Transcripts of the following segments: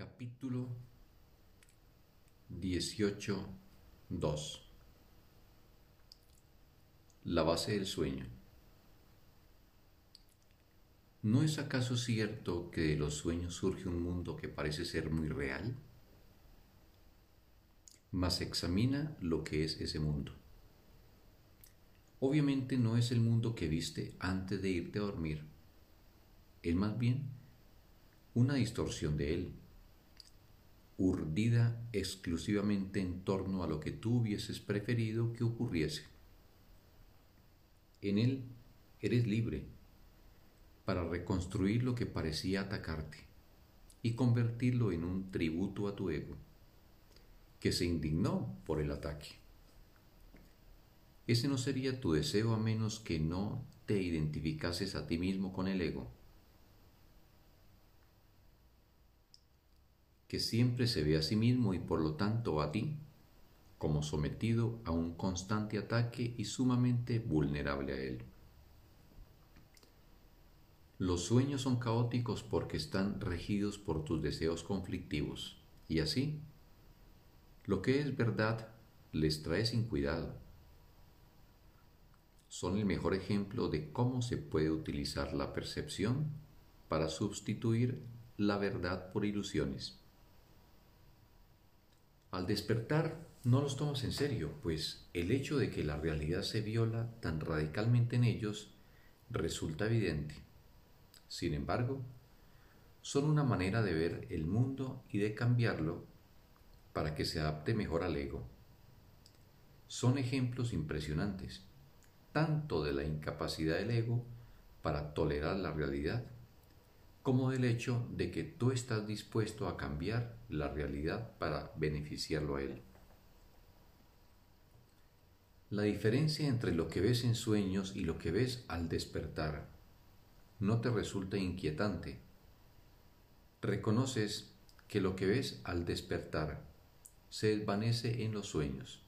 Capítulo 18.2 La base del sueño. ¿No es acaso cierto que de los sueños surge un mundo que parece ser muy real? Mas examina lo que es ese mundo. Obviamente no es el mundo que viste antes de irte a dormir. Es más bien una distorsión de él urdida exclusivamente en torno a lo que tú hubieses preferido que ocurriese. En él eres libre para reconstruir lo que parecía atacarte y convertirlo en un tributo a tu ego, que se indignó por el ataque. Ese no sería tu deseo a menos que no te identificases a ti mismo con el ego que siempre se ve a sí mismo y por lo tanto a ti como sometido a un constante ataque y sumamente vulnerable a él. Los sueños son caóticos porque están regidos por tus deseos conflictivos y así, lo que es verdad les trae sin cuidado. Son el mejor ejemplo de cómo se puede utilizar la percepción para sustituir la verdad por ilusiones. Al despertar no los tomas en serio, pues el hecho de que la realidad se viola tan radicalmente en ellos resulta evidente. Sin embargo, son una manera de ver el mundo y de cambiarlo para que se adapte mejor al ego. Son ejemplos impresionantes, tanto de la incapacidad del ego para tolerar la realidad, como del hecho de que tú estás dispuesto a cambiar la realidad para beneficiarlo a él. La diferencia entre lo que ves en sueños y lo que ves al despertar no te resulta inquietante. Reconoces que lo que ves al despertar se desvanece en los sueños.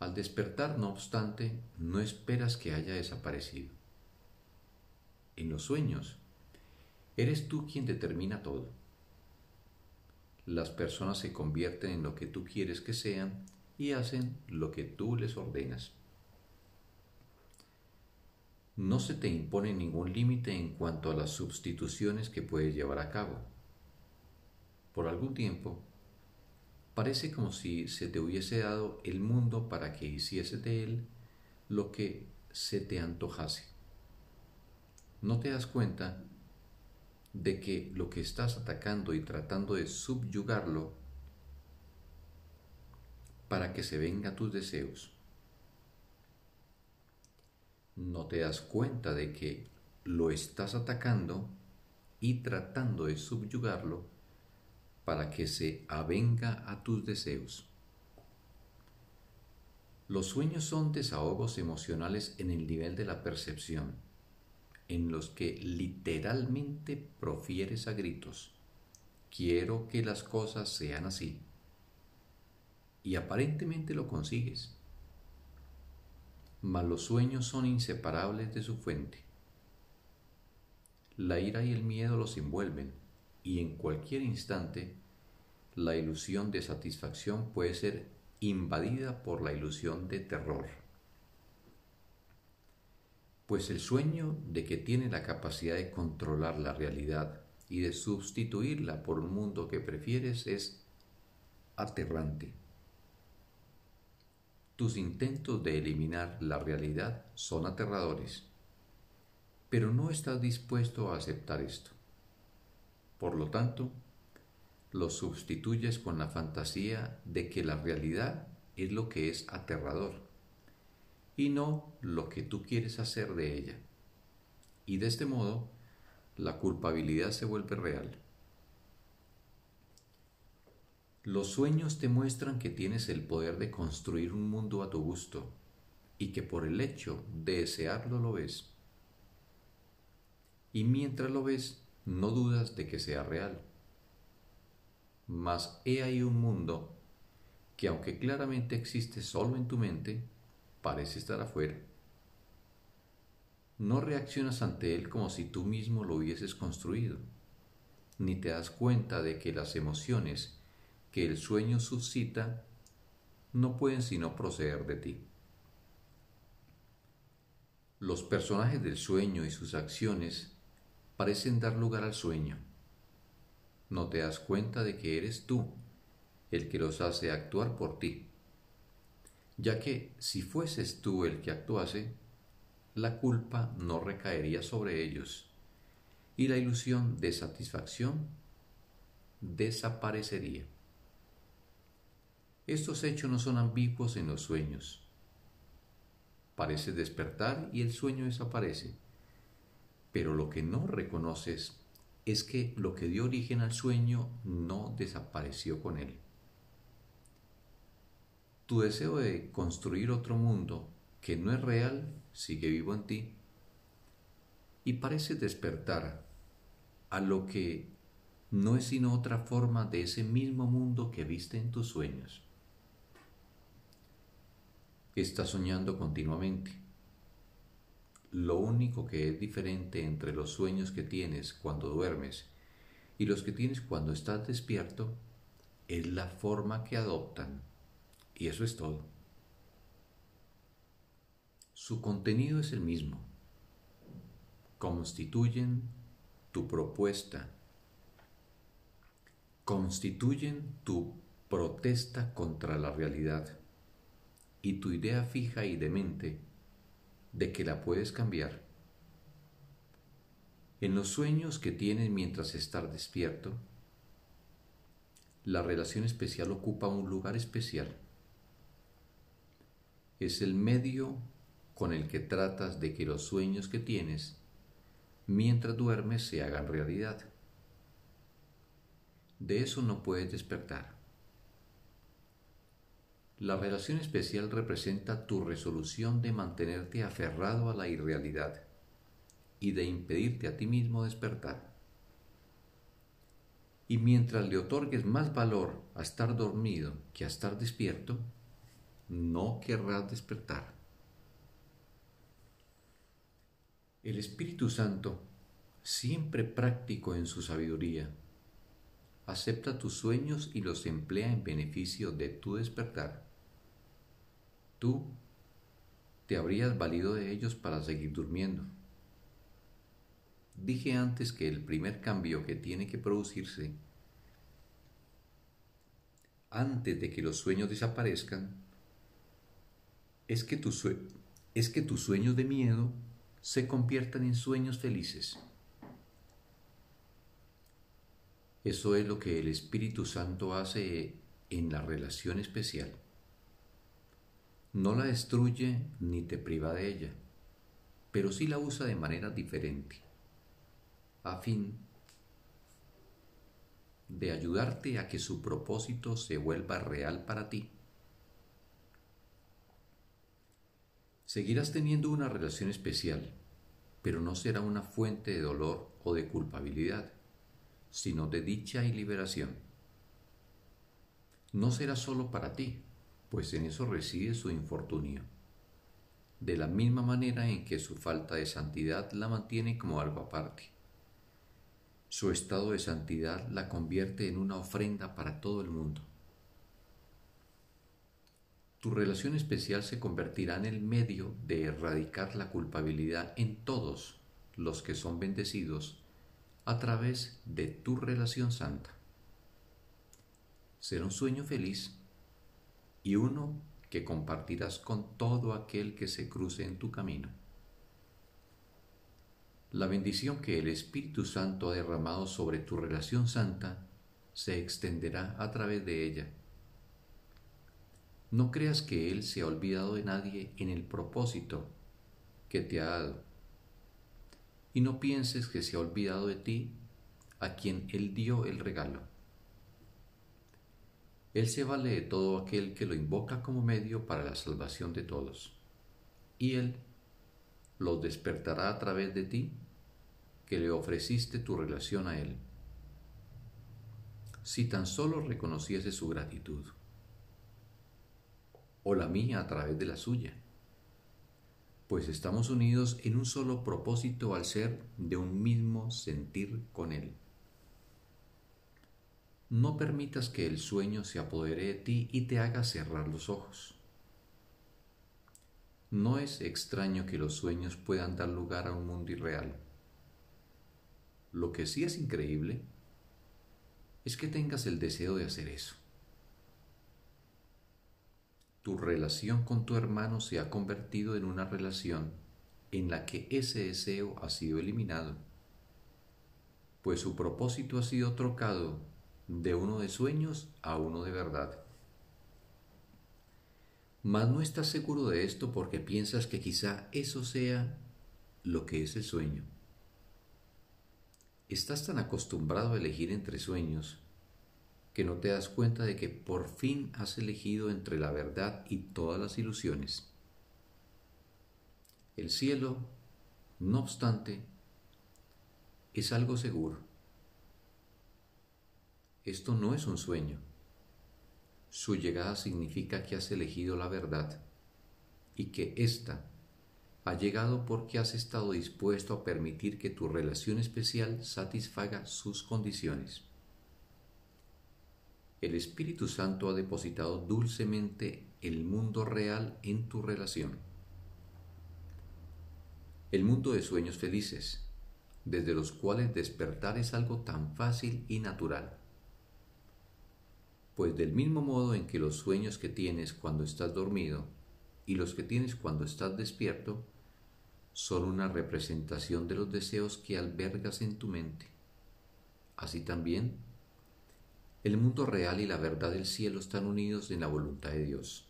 Al despertar, no obstante, no esperas que haya desaparecido. En los sueños, Eres tú quien determina todo. Las personas se convierten en lo que tú quieres que sean y hacen lo que tú les ordenas. No se te impone ningún límite en cuanto a las sustituciones que puedes llevar a cabo. Por algún tiempo, parece como si se te hubiese dado el mundo para que hiciese de él lo que se te antojase. No te das cuenta de que lo que estás atacando y tratando de subyugarlo para que se venga tus deseos. No te das cuenta de que lo estás atacando y tratando de subyugarlo para que se avenga a tus deseos. Los sueños son desahogos emocionales en el nivel de la percepción en los que literalmente profieres a gritos, quiero que las cosas sean así. Y aparentemente lo consigues. Mas los sueños son inseparables de su fuente. La ira y el miedo los envuelven y en cualquier instante la ilusión de satisfacción puede ser invadida por la ilusión de terror pues el sueño de que tiene la capacidad de controlar la realidad y de sustituirla por un mundo que prefieres es aterrante. Tus intentos de eliminar la realidad son aterradores, pero no estás dispuesto a aceptar esto. Por lo tanto, lo sustituyes con la fantasía de que la realidad es lo que es aterrador y no lo que tú quieres hacer de ella. Y de este modo, la culpabilidad se vuelve real. Los sueños te muestran que tienes el poder de construir un mundo a tu gusto y que por el hecho de desearlo lo ves. Y mientras lo ves, no dudas de que sea real. Mas he ahí un mundo que aunque claramente existe solo en tu mente, parece estar afuera. No reaccionas ante él como si tú mismo lo hubieses construido. ni te das cuenta de que las emociones que el sueño suscita no pueden sino proceder de ti. Los personajes del sueño y sus acciones parecen dar lugar al sueño. No te das cuenta de que eres tú el que los hace actuar por ti, ya que si fueses tú el que actuase, la culpa no recaería sobre ellos y la ilusión de satisfacción desaparecería. Estos hechos no son ambiguos en los sueños. Parece despertar y el sueño desaparece. Pero lo que no reconoces es que lo que dio origen al sueño no desapareció con él. Tu deseo de construir otro mundo que no es real sigue vivo en ti y parece despertar a lo que no es sino otra forma de ese mismo mundo que viste en tus sueños. Estás soñando continuamente. Lo único que es diferente entre los sueños que tienes cuando duermes y los que tienes cuando estás despierto es la forma que adoptan. Y eso es todo. Su contenido es el mismo. Constituyen tu propuesta. Constituyen tu protesta contra la realidad y tu idea fija y demente de que la puedes cambiar. En los sueños que tienes mientras estás despierto, la relación especial ocupa un lugar especial. Es el medio con el que tratas de que los sueños que tienes mientras duermes se hagan realidad. De eso no puedes despertar. La relación especial representa tu resolución de mantenerte aferrado a la irrealidad y de impedirte a ti mismo despertar. Y mientras le otorgues más valor a estar dormido que a estar despierto, no querrás despertar. El Espíritu Santo, siempre práctico en su sabiduría, acepta tus sueños y los emplea en beneficio de tu despertar tú te habrías valido de ellos para seguir durmiendo. Dije antes que el primer cambio que tiene que producirse antes de que los sueños desaparezcan es que, que tus sueños de miedo se conviertan en sueños felices. Eso es lo que el Espíritu Santo hace en la relación especial no la destruye ni te priva de ella, pero sí la usa de manera diferente, a fin de ayudarte a que su propósito se vuelva real para ti. Seguirás teniendo una relación especial, pero no será una fuente de dolor o de culpabilidad, sino de dicha y liberación. No será solo para ti, pues en eso reside su infortunio. De la misma manera en que su falta de santidad la mantiene como algo aparte. Su estado de santidad la convierte en una ofrenda para todo el mundo. Tu relación especial se convertirá en el medio de erradicar la culpabilidad en todos los que son bendecidos a través de tu relación santa. Será un sueño feliz y uno que compartirás con todo aquel que se cruce en tu camino. La bendición que el Espíritu Santo ha derramado sobre tu relación santa se extenderá a través de ella. No creas que Él se ha olvidado de nadie en el propósito que te ha dado. Y no pienses que se ha olvidado de ti a quien Él dio el regalo. Él se vale de todo aquel que lo invoca como medio para la salvación de todos. Y Él los despertará a través de ti, que le ofreciste tu relación a Él. Si tan solo reconociese su gratitud, o la mía a través de la suya, pues estamos unidos en un solo propósito al ser de un mismo sentir con Él. no permitas que el sueño se apodere de ti y te haga cerrar los ojos. No es extraño que los sueños puedan dar lugar a un mundo irreal. Lo que sí es increíble es que tengas el deseo de hacer eso. Tu relación con tu hermano se ha convertido en una relación en la que ese deseo ha sido eliminado, pues su propósito ha sido trocado de uno de sueños a uno de verdad. Mas no estás seguro de esto porque piensas que quizá eso sea lo que es el sueño. Estás tan acostumbrado a elegir entre sueños que no te das cuenta de que por fin has elegido entre la verdad y todas las ilusiones. El cielo, no obstante, es algo seguro. Esto no es un sueño. Su llegada significa que has elegido la verdad y que ésta ha llegado porque has estado dispuesto a permitir que tu relación especial satisfaga sus condiciones el Espíritu Santo ha depositado dulcemente el mundo real en tu relación. El mundo de sueños felices, desde los cuales despertar es algo tan fácil y natural. Pues del mismo modo en que los sueños que tienes cuando estás dormido y los que tienes cuando estás despierto son una representación de los deseos que albergas en tu mente, así también el mundo real y la verdad del cielo están unidos en la voluntad de Dios.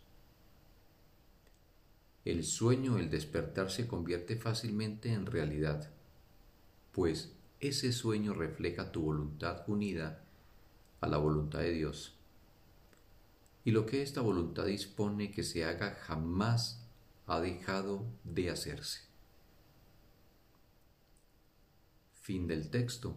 El sueño, el despertar se convierte fácilmente en realidad, pues ese sueño refleja tu voluntad unida a la voluntad de Dios. Y lo que esta voluntad dispone que se haga jamás ha dejado de hacerse. Fin del texto.